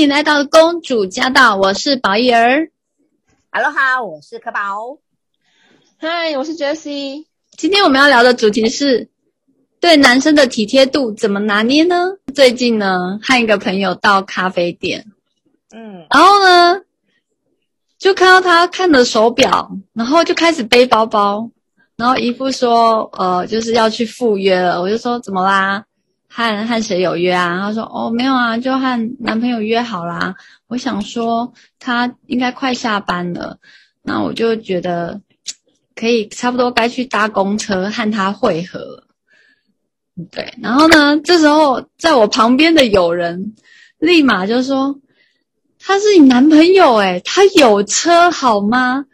迎来到公主驾到，我是宝仪儿。Hello 哈，我是可宝。Hi，我是 Jessie。今天我们要聊的主题是对男生的体贴度怎么拿捏呢？最近呢，和一个朋友到咖啡店，嗯，然后呢，就看到他看着手表，然后就开始背包包，然后一副说，呃，就是要去赴约了。我就说怎么啦？和和谁有约啊？他说哦，没有啊，就和男朋友约好啦。我想说他应该快下班了，那我就觉得可以差不多该去搭公车和他会合。对，然后呢，这时候在我旁边的友人立马就说：“他是你男朋友诶，他有车好吗？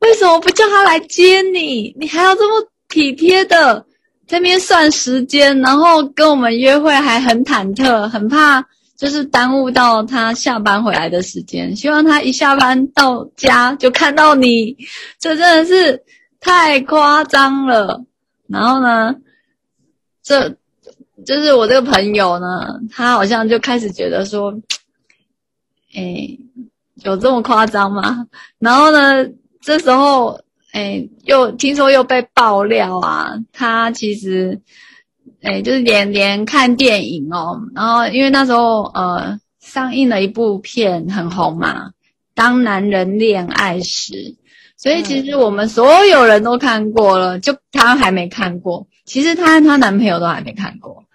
为什么不叫他来接你？你还要这么体贴的？”在那边算时间，然后跟我们约会还很忐忑，很怕就是耽误到他下班回来的时间。希望他一下班到家就看到你，这真的是太夸张了。然后呢，这就是我这个朋友呢，他好像就开始觉得说，诶，有这么夸张吗？然后呢，这时候。哎，又听说又被爆料啊！他其实，哎，就是连连看电影哦。然后因为那时候呃上映了一部片很红嘛，《当男人恋爱时》，所以其实我们所有人都看过了，就她还没看过。其实她和她男朋友都还没看过。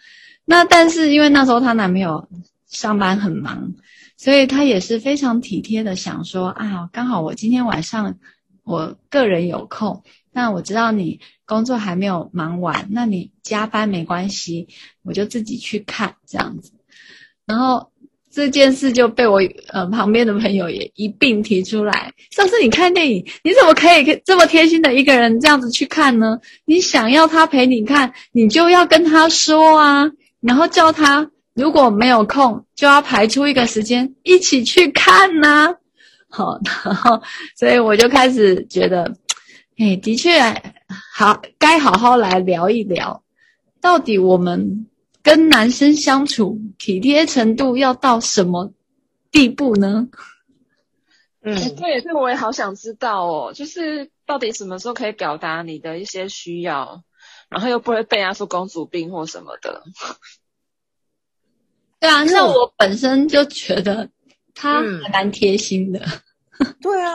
那但是因为那时候她男朋友上班很忙，所以她也是非常体贴的想说啊，刚好我今天晚上。我个人有空，那我知道你工作还没有忙完，那你加班没关系，我就自己去看这样子。然后这件事就被我呃旁边的朋友也一并提出来。上次你看电影，你怎么可以这么贴心的一个人这样子去看呢？你想要他陪你看，你就要跟他说啊，然后叫他如果没有空，就要排出一个时间一起去看呐。好，然后所以我就开始觉得，哎，的确好，该好好来聊一聊，到底我们跟男生相处体贴程度要到什么地步呢？嗯，这也是我也好想知道哦，就是到底什么时候可以表达你的一些需要，然后又不会被人家说公主病或什么的。对啊，那我本身就觉得。他还蛮贴心的，嗯，对啊，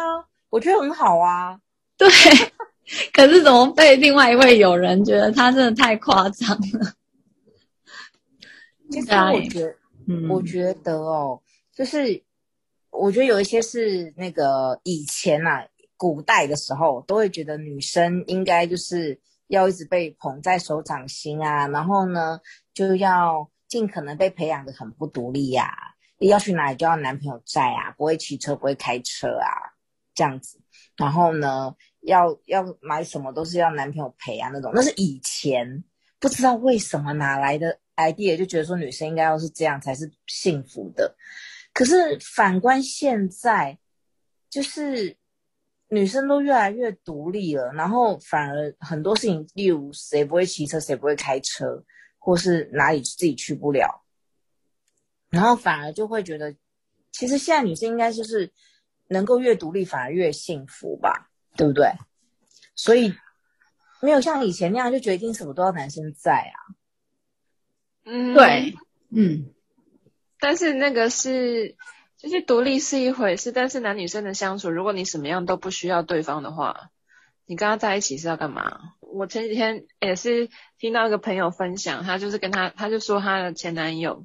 我觉得很好啊。对，可是怎么被另外一位友人觉得他真的太夸张了？其实我觉得，嗯，我觉得哦，就是我觉得有一些是那个以前啊，古代的时候都会觉得女生应该就是要一直被捧在手掌心啊，然后呢就要尽可能被培养的很不独立呀，啊。要去哪里就要男朋友在啊，不会骑车，不会开车啊，这样子。然后呢，要要买什么都是要男朋友陪啊，那种。那是以前不知道为什么哪来的 idea，就觉得说女生应该要是这样才是幸福的。可是反观现在，就是女生都越来越独立了，然后反而很多事情，例如谁不会骑车，谁不会开车，或是哪里自己去不了。然后反而就会觉得，其实现在女生应该就是能够越独立，反而越幸福吧，对不对？所以没有像以前那样就决定什么都要男生在啊。嗯，对，嗯。但是那个是，就是独立是一回事，但是男女生的相处，如果你什么样都不需要对方的话，你跟他在一起是要干嘛？我前几天也是听到一个朋友分享，他就是跟他，他就说他的前男友。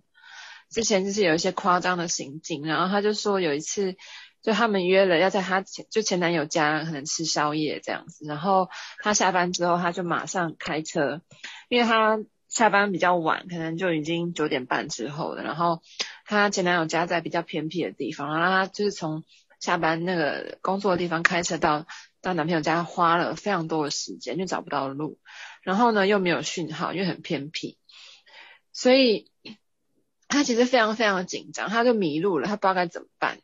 之前就是有一些夸张的行径，然后他就说有一次，就他们约了要在他前就前男友家可能吃宵夜这样子，然后他下班之后他就马上开车，因为他下班比较晚，可能就已经九点半之后了，然后他前男友家在比较偏僻的地方，然后他就是从下班那个工作的地方开车到到男朋友家，花了非常多的时间，就找不到路，然后呢又没有讯号，因为很偏僻，所以。他其实非常非常紧张，他就迷路了，他不知道该怎么办。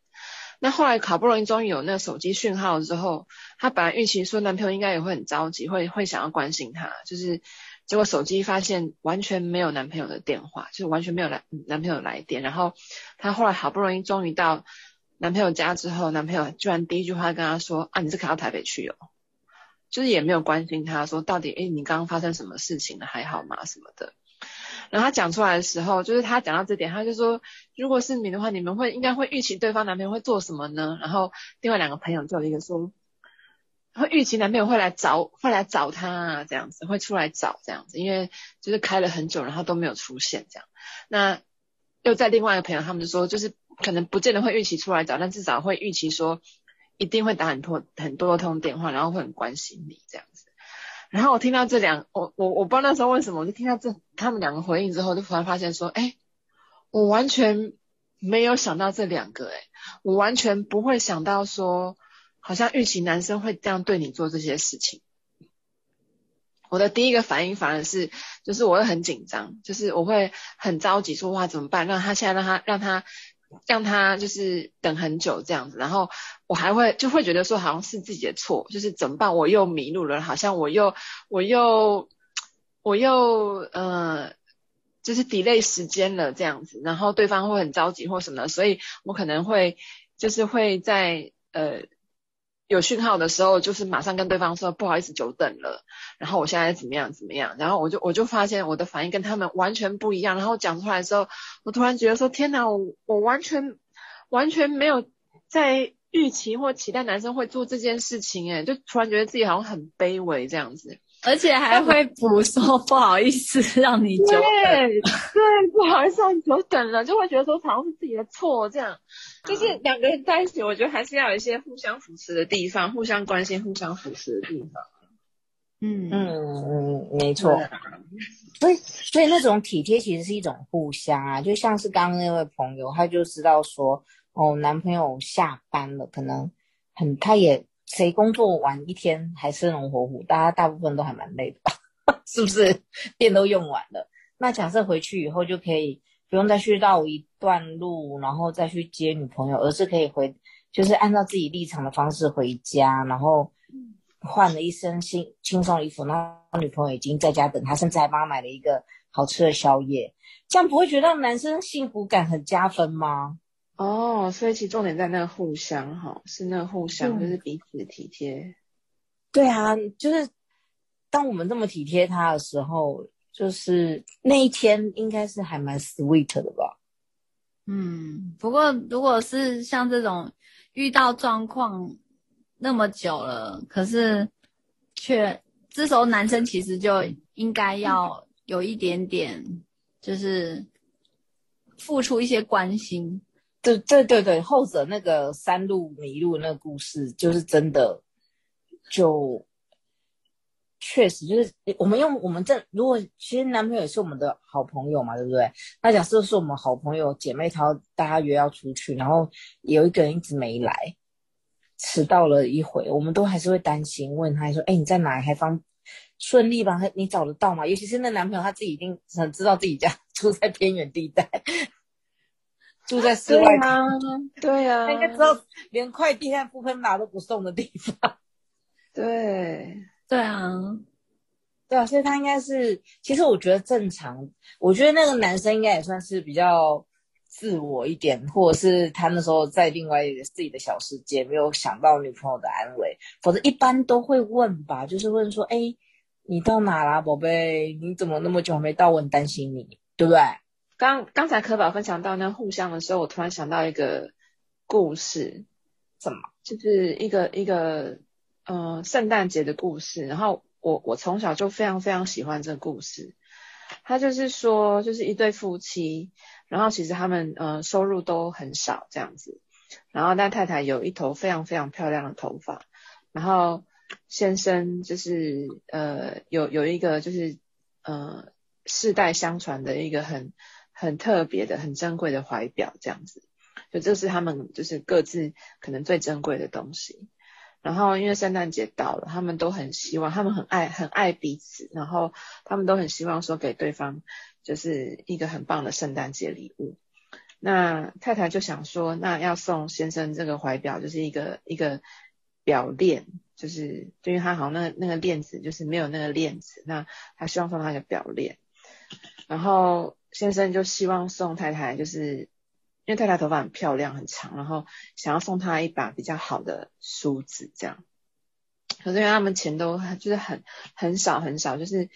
那后来好不容易终于有那个手机讯号之后，他本来预期说男朋友应该也会很着急，会会想要关心他，就是结果手机发现完全没有男朋友的电话，就是完全没有来男朋友来电。然后她后来好不容易终于到男朋友家之后，男朋友居然第一句话跟她说：“啊，你是开到台北去哦。”就是也没有关心她说到底，诶，你刚刚发生什么事情了？还好吗？什么的。然后他讲出来的时候，就是他讲到这点，他就说：“如果是你的话，你们会应该会预期对方男朋友会做什么呢？”然后另外两个朋友就有一个说：“会预期男朋友会来找，会来找他啊，这样子会出来找这样子，因为就是开了很久，然后都没有出现这样。”那又在另外一个朋友，他们就说：“就是可能不见得会预期出来找，但至少会预期说一定会打很多很多通电话，然后会很关心你这样子。”然后我听到这两，我我我不知道那时候为什么，我就听到这他们两个回应之后，就突然发现说，哎，我完全没有想到这两个，哎，我完全不会想到说，好像预期男生会这样对你做这些事情。我的第一个反应反而是，就是我会很紧张，就是我会很着急，说哇怎么办？让他现在让他让他。让他就是等很久这样子，然后我还会就会觉得说好像是自己的错，就是怎么办？我又迷路了，好像我又我又我又呃，就是 delay 时间了这样子，然后对方会很着急或什么，所以我可能会就是会在呃。有讯号的时候，就是马上跟对方说不好意思久等了，然后我现在怎么样怎么样，然后我就我就发现我的反应跟他们完全不一样，然后讲出来的时候，我突然觉得说天哪，我我完全完全没有在预期或期待男生会做这件事情，诶，就突然觉得自己好像很卑微这样子。而且还会补说不好意思让你久等，对，对，不好意思让你久等了，就会觉得说好像是自己的错，这样，就是两个人在一起，我觉得还是要有一些互相扶持的地方，互相关心、互相扶持的地方。嗯嗯嗯，没错。所以所以那种体贴其实是一种互相啊，就像是刚刚那位朋友，他就知道说，哦，男朋友下班了，可能很，他也。谁工作完一天还生龙活虎，大家大部分都还蛮累的吧？是不是？电都用完了，那假设回去以后就可以不用再去绕一段路，然后再去接女朋友，而是可以回，就是按照自己立场的方式回家，然后换了一身轻轻松衣服，然后女朋友已经在家等他，甚至还帮他买了一个好吃的宵夜，这样不会觉得男生幸福感很加分吗？哦，所以其实重点在那个互相哈，是那个互相，就是彼此体贴。对啊，就是当我们这么体贴他的时候，就是那一天应该是还蛮 sweet 的吧。嗯，不过如果是像这种遇到状况那么久了，可是却这时候男生其实就应该要有一点点，就是付出一些关心。对对对对，后者那个山路迷路那个故事，就是真的，就确实就是我们用我们这如果其实男朋友也是我们的好朋友嘛，对不对？那假设是我们好朋友姐妹淘，大家约要出去，然后有一个人一直没来，迟到了一回，我们都还是会担心，问他说：“哎，你在哪？还方顺利吧？你找得到吗？”尤其是那男朋友他自己一定很知道自己家 住在偏远地带。住在室外吗？对呀、啊，他应该知道连快递和富胖达都不送的地方。对，对啊，对啊，所以他应该是，其实我觉得正常，我觉得那个男生应该也算是比较自我一点，或者是他那时候在另外一个自己的小世界，没有想到女朋友的安慰，否则一般都会问吧，就是问说，哎，你到哪啦，宝贝？你怎么那么久还没到？我很担心你，对不对？刚刚才可宝分享到那互相的时候，我突然想到一个故事，什么？就是一个一个呃圣诞节的故事。然后我我从小就非常非常喜欢这个故事。他就是说，就是一对夫妻，然后其实他们呃收入都很少这样子。然后但太太有一头非常非常漂亮的头发，然后先生就是呃有有一个就是呃世代相传的一个很。很特别的、很珍贵的怀表，这样子，就这是他们就是各自可能最珍贵的东西。然后因为圣诞节到了，他们都很希望，他们很爱、很爱彼此，然后他们都很希望说给对方就是一个很棒的圣诞节礼物。那太太就想说，那要送先生这个怀表，就是一个一个表链，就是因为他好像那个那个链子就是没有那个链子，那他希望送他一个表链，然后先生就希望送太太，就是因为太太头发很漂亮很长，然后想要送她一把比较好的梳子这样，可是因为他们钱都就是很很少很少，就是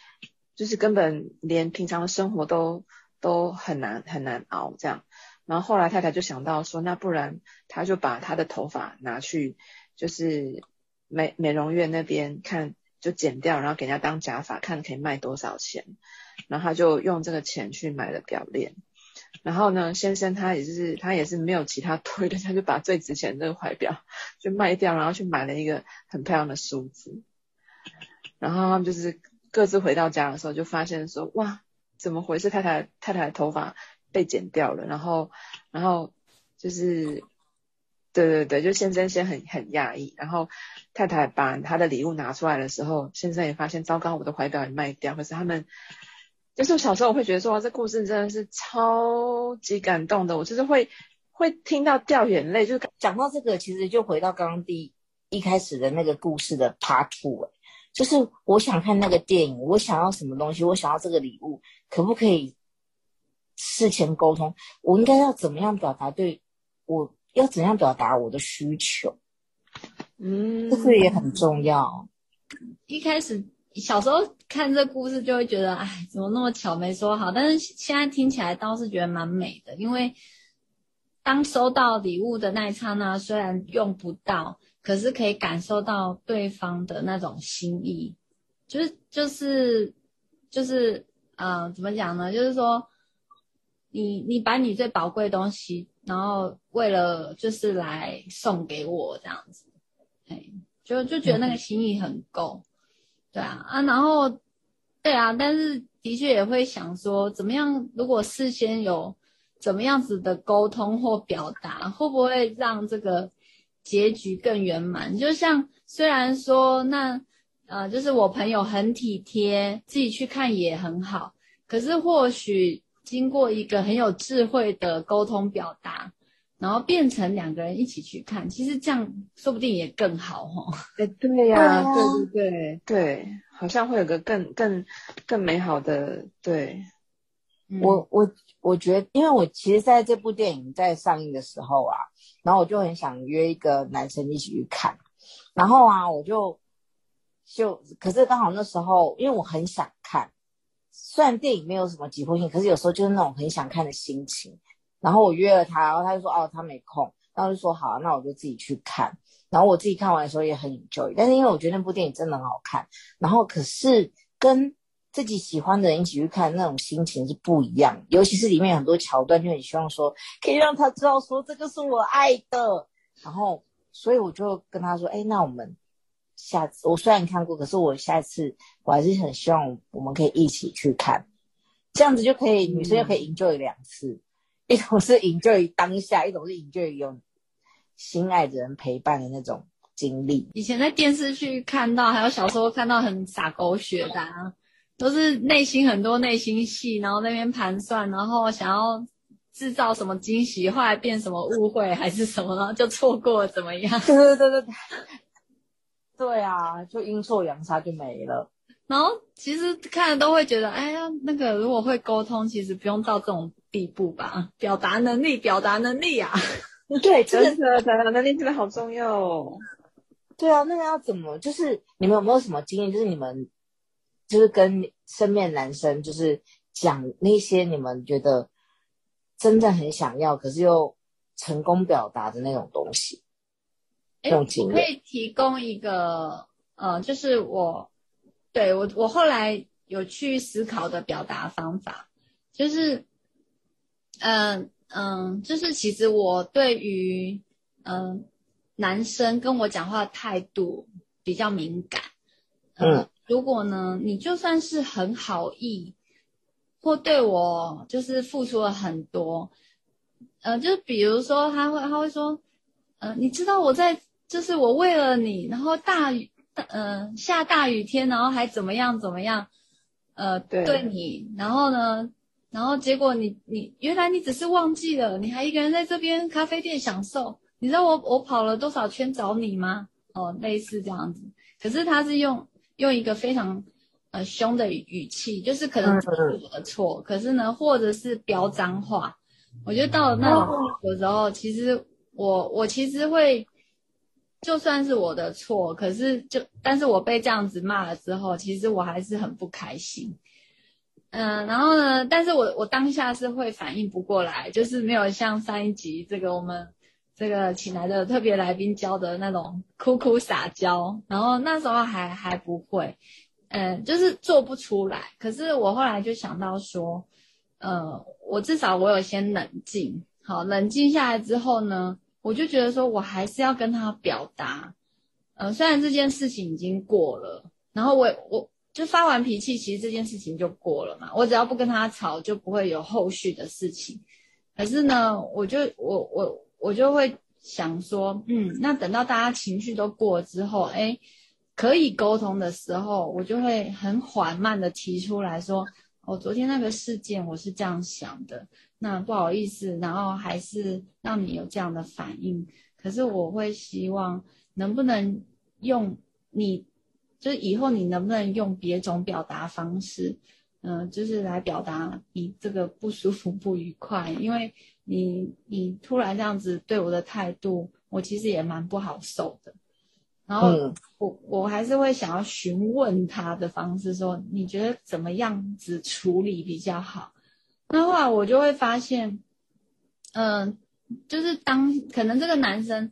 就是根本连平常的生活都都很难很难熬这样，然后后来太太就想到说，那不然他就把他的头发拿去就是。美美容院那边看就剪掉，然后给人家当假发，看可以卖多少钱。然后他就用这个钱去买了表链。然后呢，先生他也是他也是没有其他推的，他就把最值钱的这个怀表就卖掉，然后去买了一个很漂亮的梳子。然后他们就是各自回到家的时候，就发现说哇，怎么回事？太太太太的头发被剪掉了，然后然后就是。对对对，就先生先很很讶异，然后太太把他的礼物拿出来的时候，先生也发现糟糕，我的怀表也卖掉。可是他们，就是我小时候我会觉得说，这故事真的是超级感动的，我就是会会听到掉眼泪。就是讲到这个，其实就回到刚刚第一,一开始的那个故事的 part two，就是我想看那个电影，我想要什么东西，我想要这个礼物，可不可以事前沟通？我应该要怎么样表达对我？要怎样表达我的需求？嗯，这个也很重要。一开始小时候看这故事就会觉得，哎，怎么那么巧没说好？但是现在听起来倒是觉得蛮美的，因为当收到礼物的那一刹那，虽然用不到，可是可以感受到对方的那种心意，就是就是就是，呃，怎么讲呢？就是说，你你把你最宝贵的东西。然后为了就是来送给我这样子，哎，就就觉得那个心意很够，对啊啊，然后对啊，但是的确也会想说，怎么样？如果事先有怎么样子的沟通或表达，会不会让这个结局更圆满？就像虽然说那呃，就是我朋友很体贴，自己去看也很好，可是或许。经过一个很有智慧的沟通表达，然后变成两个人一起去看，其实这样说不定也更好哦。对 对呀，对对对对，好像会有个更更更美好的对。我我我觉得，因为我其实在这部电影在上映的时候啊，然后我就很想约一个男生一起去看，然后啊，我就就可是刚好那时候，因为我很想看。虽然电影没有什么急迫性，可是有时候就是那种很想看的心情。然后我约了他，然后他就说哦，他没空，然后就说好啊，那我就自己去看。然后我自己看完的时候也很 enjoy，但是因为我觉得那部电影真的很好看，然后可是跟自己喜欢的人一起去看那种心情是不一样，尤其是里面很多桥段，就很希望说可以让他知道说这个是我爱的。然后所以我就跟他说，哎，那我们。下次我虽然看过，可是我下次我还是很希望我们可以一起去看，这样子就可以，女生就可以 enjoy 两次，嗯、一种是 enjoy 当下，一种是 enjoy 有心爱的人陪伴的那种经历。以前在电视剧看到，还有小时候看到很洒狗血的、啊，都是内心很多内心戏，然后那边盘算，然后想要制造什么惊喜，后来变什么误会还是什么，然后就错过，怎么样？对对对对对。啊，就阴错阳差就没了。然后其实看了都会觉得，哎呀，那个如果会沟通，其实不用到这种地步吧？表达能力，表达能力啊，对，真的，表达能力真的好重要哦。对啊，那个要怎么？就是你们有没有什么经验？就是你们就是跟身边男生，就是讲那些你们觉得真的很想要，可是又成功表达的那种东西。哎，我可以提供一个，呃，就是我，对，我，我后来有去思考的表达方法，就是，嗯、呃、嗯，就是其实我对于，嗯、呃，男生跟我讲话的态度比较敏感，呃、嗯，如果呢，你就算是很好意，或对我就是付出了很多，呃，就比如说他会他会说，嗯、呃，你知道我在。就是我为了你，然后大雨，嗯、呃，下大雨天，然后还怎么样怎么样，呃，对，对你，然后呢，然后结果你你原来你只是忘记了，你还一个人在这边咖啡店享受，你知道我我跑了多少圈找你吗？哦，类似这样子。可是他是用用一个非常呃凶的语气，就是可能是我的错，可是呢，或者是飙脏话。我觉得到了那种有时候，其实我我其实会，就算是我的错，可是就但是我被这样子骂了之后，其实我还是很不开心。嗯、然后呢，但是我我当下是会反应不过来，就是没有像上一集这个我们这个请来的特别来宾教的那种哭哭撒娇，然后那时候还还不会，嗯、就是做不出来。可是我后来就想到说。呃，我至少我有先冷静，好，冷静下来之后呢，我就觉得说我还是要跟他表达，呃，虽然这件事情已经过了，然后我我就发完脾气，其实这件事情就过了嘛，我只要不跟他吵，就不会有后续的事情。可是呢，我就我我我就会想说，嗯，那等到大家情绪都过了之后，哎，可以沟通的时候，我就会很缓慢的提出来说。我、哦、昨天那个事件，我是这样想的，那不好意思，然后还是让你有这样的反应。可是我会希望，能不能用你，就是以后你能不能用别种表达方式，嗯、呃，就是来表达你这个不舒服、不愉快，因为你你突然这样子对我的态度，我其实也蛮不好受的。然后我、嗯、我还是会想要询问他的方式，说你觉得怎么样子处理比较好？那后来我就会发现，嗯、就是当可能这个男生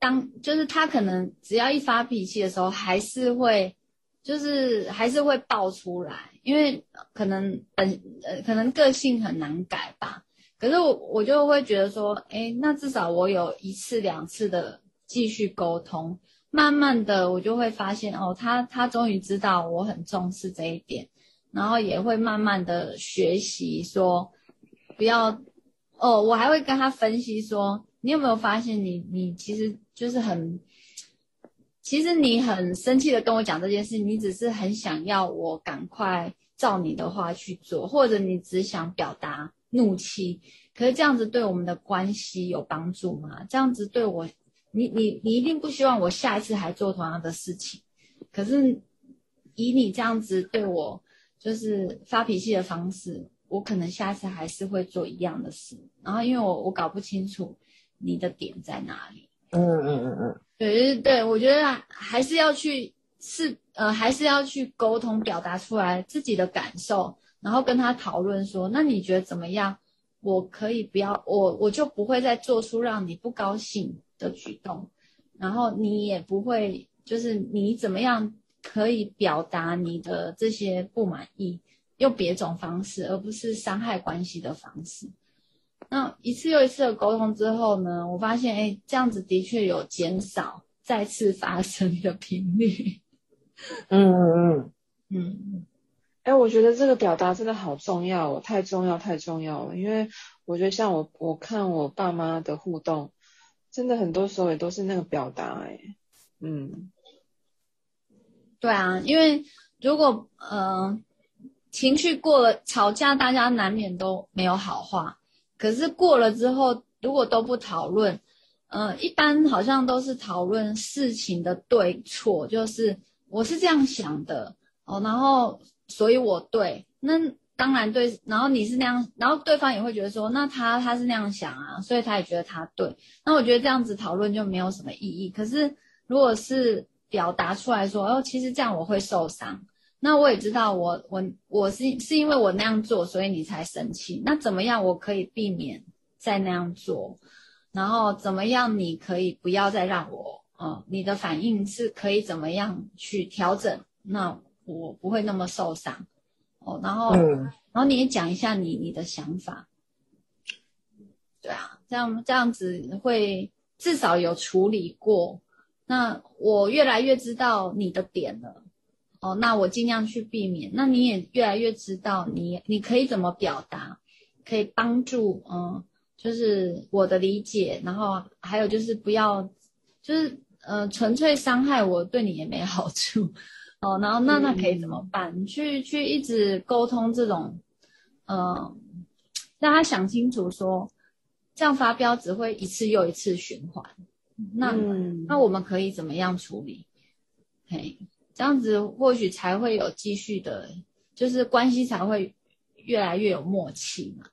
当就是他可能只要一发脾气的时候，还是会就是还是会爆出来，因为可能本呃可能个性很难改吧。可是我我就会觉得说，哎，那至少我有一次两次的继续沟通。慢慢的，我就会发现哦，他他终于知道我很重视这一点，然后也会慢慢的学习说，不要哦，我还会跟他分析说，你有没有发现你你其实就是很，其实你很生气的跟我讲这件事，你只是很想要我赶快照你的话去做，或者你只想表达怒气，可是这样子对我们的关系有帮助吗？这样子对我？你你你一定不希望我下一次还做同样的事情，可是以你这样子对我就是发脾气的方式，我可能下次还是会做一样的事。然后因为我我搞不清楚你的点在哪里。嗯嗯嗯嗯，对对对，我觉得还是要去是呃还是要去沟通表达出来自己的感受，然后跟他讨论说，那你觉得怎么样？我可以不要我我就不会再做出让你不高兴的举动，然后你也不会，就是你怎么样可以表达你的这些不满意，用别种方式，而不是伤害关系的方式。那一次又一次的沟通之后呢，我发现，哎，这样子的确有减少再次发生的频率。嗯嗯嗯嗯，哎，我觉得这个表达真的好重要哦，太重要太重要了，因为我觉得像我我看我爸妈的互动。真的很多时候也都是那个表达哎，嗯，对啊，因为如果呃情绪过了，吵架大家难免都没有好话，可是过了之后，如果都不讨论，呃，一般好像都是讨论事情的对错，就是我是这样想的哦，然后所以我对那。当然对，然后你是那样，然后对方也会觉得说，那他他是那样想啊，所以他也觉得他对。那我觉得这样子讨论就没有什么意义。可是如果是表达出来说，哦，其实这样我会受伤，那我也知道我我我是是因为我那样做，所以你才生气。那怎么样我可以避免再那样做？然后怎么样你可以不要再让我，呃，你的反应是可以怎么样去调整？那我不会那么受伤。哦，然后，嗯、然后你也讲一下你你的想法，对啊，这样这样子会至少有处理过。那我越来越知道你的点了，哦，那我尽量去避免。那你也越来越知道你你可以怎么表达，可以帮助嗯，就是我的理解。然后还有就是不要，就是呃，纯粹伤害我，对你也没好处。哦，然后那那可以怎么办？嗯、去去一直沟通这种，嗯、呃，让他想清楚说，这样发飙只会一次又一次循环。那、嗯、那我们可以怎么样处理？嘿，这样子或许才会有继续的，就是关系才会越来越有默契嘛。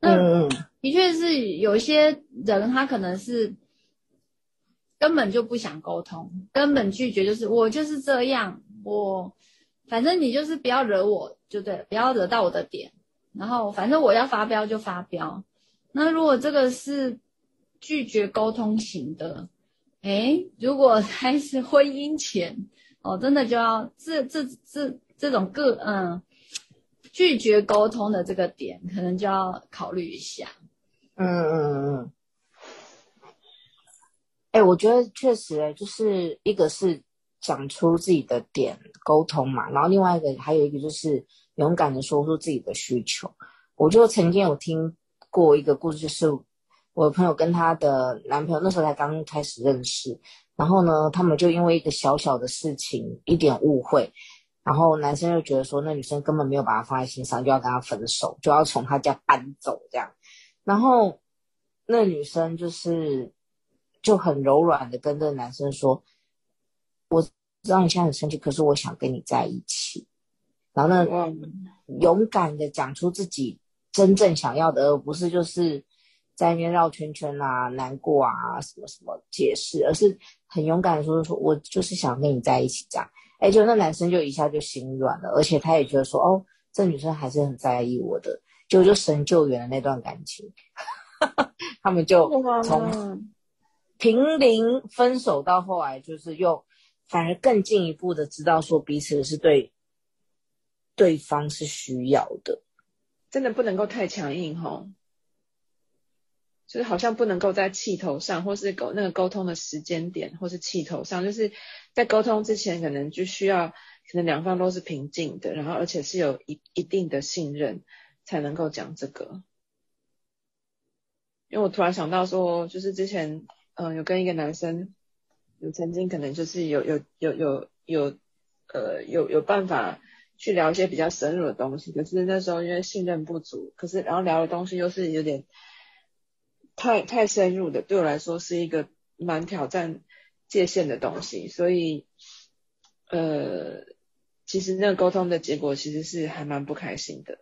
那的确是有一些人，他可能是根本就不想沟通，根本拒绝，就是我就是这样，我反正你就是不要惹我就对了，不要惹到我的点，然后反正我要发飙就发飙。那如果这个是拒绝沟通型的，哎，如果还是婚姻前 哦，真的就要这这这这种个嗯拒绝沟通的这个点，可能就要考虑一下。嗯嗯嗯。哎，我觉得确实，哎，就是一个是讲出自己的点沟通嘛，然后另外一个还有一个就是勇敢的说出自己的需求。我就曾经有听过一个故事，就是。我朋友跟她的男朋友那时候才刚开始认识，然后呢，他们就因为一个小小的事情，一点误会，然后男生就觉得说那女生根本没有把他放在心上，就要跟他分手，就要从他家搬走这样。然后那女生就是就很柔软的跟这个男生说：“我知道你现在很生气，可是我想跟你在一起。”然后呢，勇敢的讲出自己真正想要的，而不是就是。在那边绕圈圈啊，难过啊，什么什么解释，而是很勇敢的说说，我就是想跟你在一起这样。哎，就那男生就一下就心软了，而且他也觉得说，哦，这女生还是很在意我的，就就神救援了那段感情。他们就从平临分手到后来，就是又反而更进一步的知道说彼此是对对方是需要的，真的不能够太强硬吼。就是好像不能够在气头上，或是沟那个沟通的时间点，或是气头上，就是在沟通之前，可能就需要可能两方都是平静的，然后而且是有一一定的信任，才能够讲这个。因为我突然想到说，就是之前嗯、有跟一个男生有曾经可能就是有有有有有呃有有办法去聊一些比较深入的东西，可是那时候因为信任不足，可是然后聊的东西又是有点。太太深入的，对我来说是一个蛮挑战界限的东西，所以，呃，其实那个沟通的结果其实是还蛮不开心的，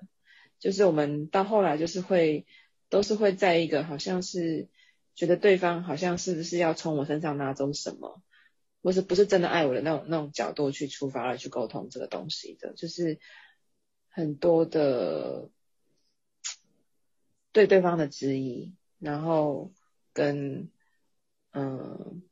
就是我们到后来就是会都是会在一个好像是觉得对方好像是不是要从我身上拿走什么，或是不是真的爱我的那种那种角度去出发来去沟通这个东西的，就是很多的 对对方的质疑。然后跟嗯，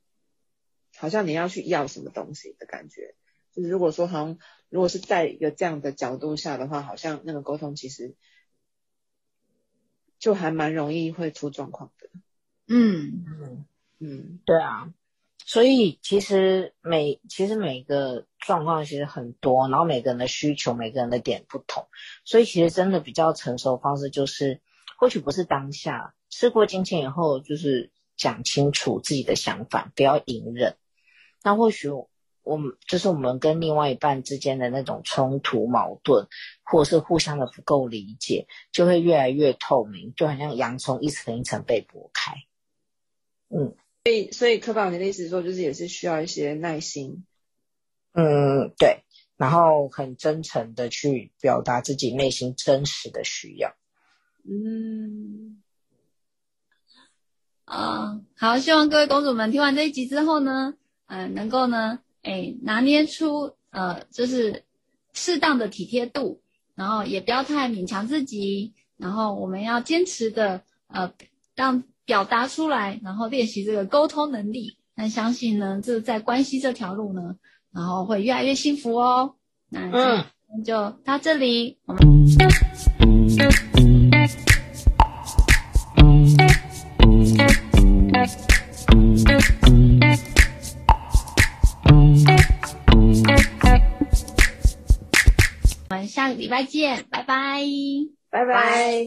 好像你要去要什么东西的感觉，就是如果说好像如果是在一个这样的角度下的话，好像那个沟通其实就还蛮容易会出状况的。嗯嗯嗯，对啊，所以其实每其实每个状况其实很多，然后每个人的需求、每个人的点不同，所以其实真的比较成熟的方式就是，或许不是当下。事过境迁以后，就是讲清楚自己的想法，不要隐忍。那或许我们就是我们跟另外一半之间的那种冲突、矛盾，或者是互相的不够理解，就会越来越透明，就好像洋葱一层一层被剥开。嗯，所以所以柯宝，你的意思说，就是也是需要一些耐心。嗯，对，然后很真诚的去表达自己内心真实的需要。嗯。啊、哦，好，希望各位公主们听完这一集之后呢，嗯、呃，能够呢，哎，拿捏出呃，就是适当的体贴度，然后也不要太勉强自己，然后我们要坚持的呃，让表达出来，然后练习这个沟通能力。那相信呢，这在关系这条路呢，然后会越来越幸福哦。那嗯，就到这里，我们。们下个礼拜见，拜拜，拜拜。